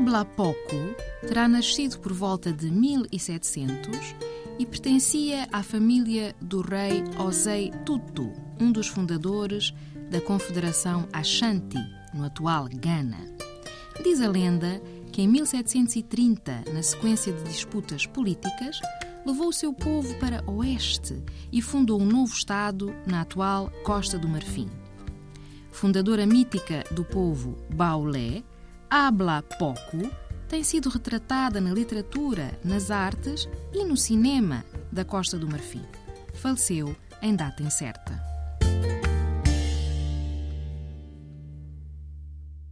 Habla Pouco terá nascido por volta de 1700 e pertencia à família do rei Osei Tutu, um dos fundadores da Confederação Ashanti, no atual Ghana. Diz a lenda que em 1730, na sequência de disputas políticas, levou o seu povo para oeste e fundou um novo Estado na atual Costa do Marfim. Fundadora mítica do povo Baulé, habla pouco, tem sido retratada na literatura, nas artes e no cinema da Costa do Marfim. Faleceu em data incerta.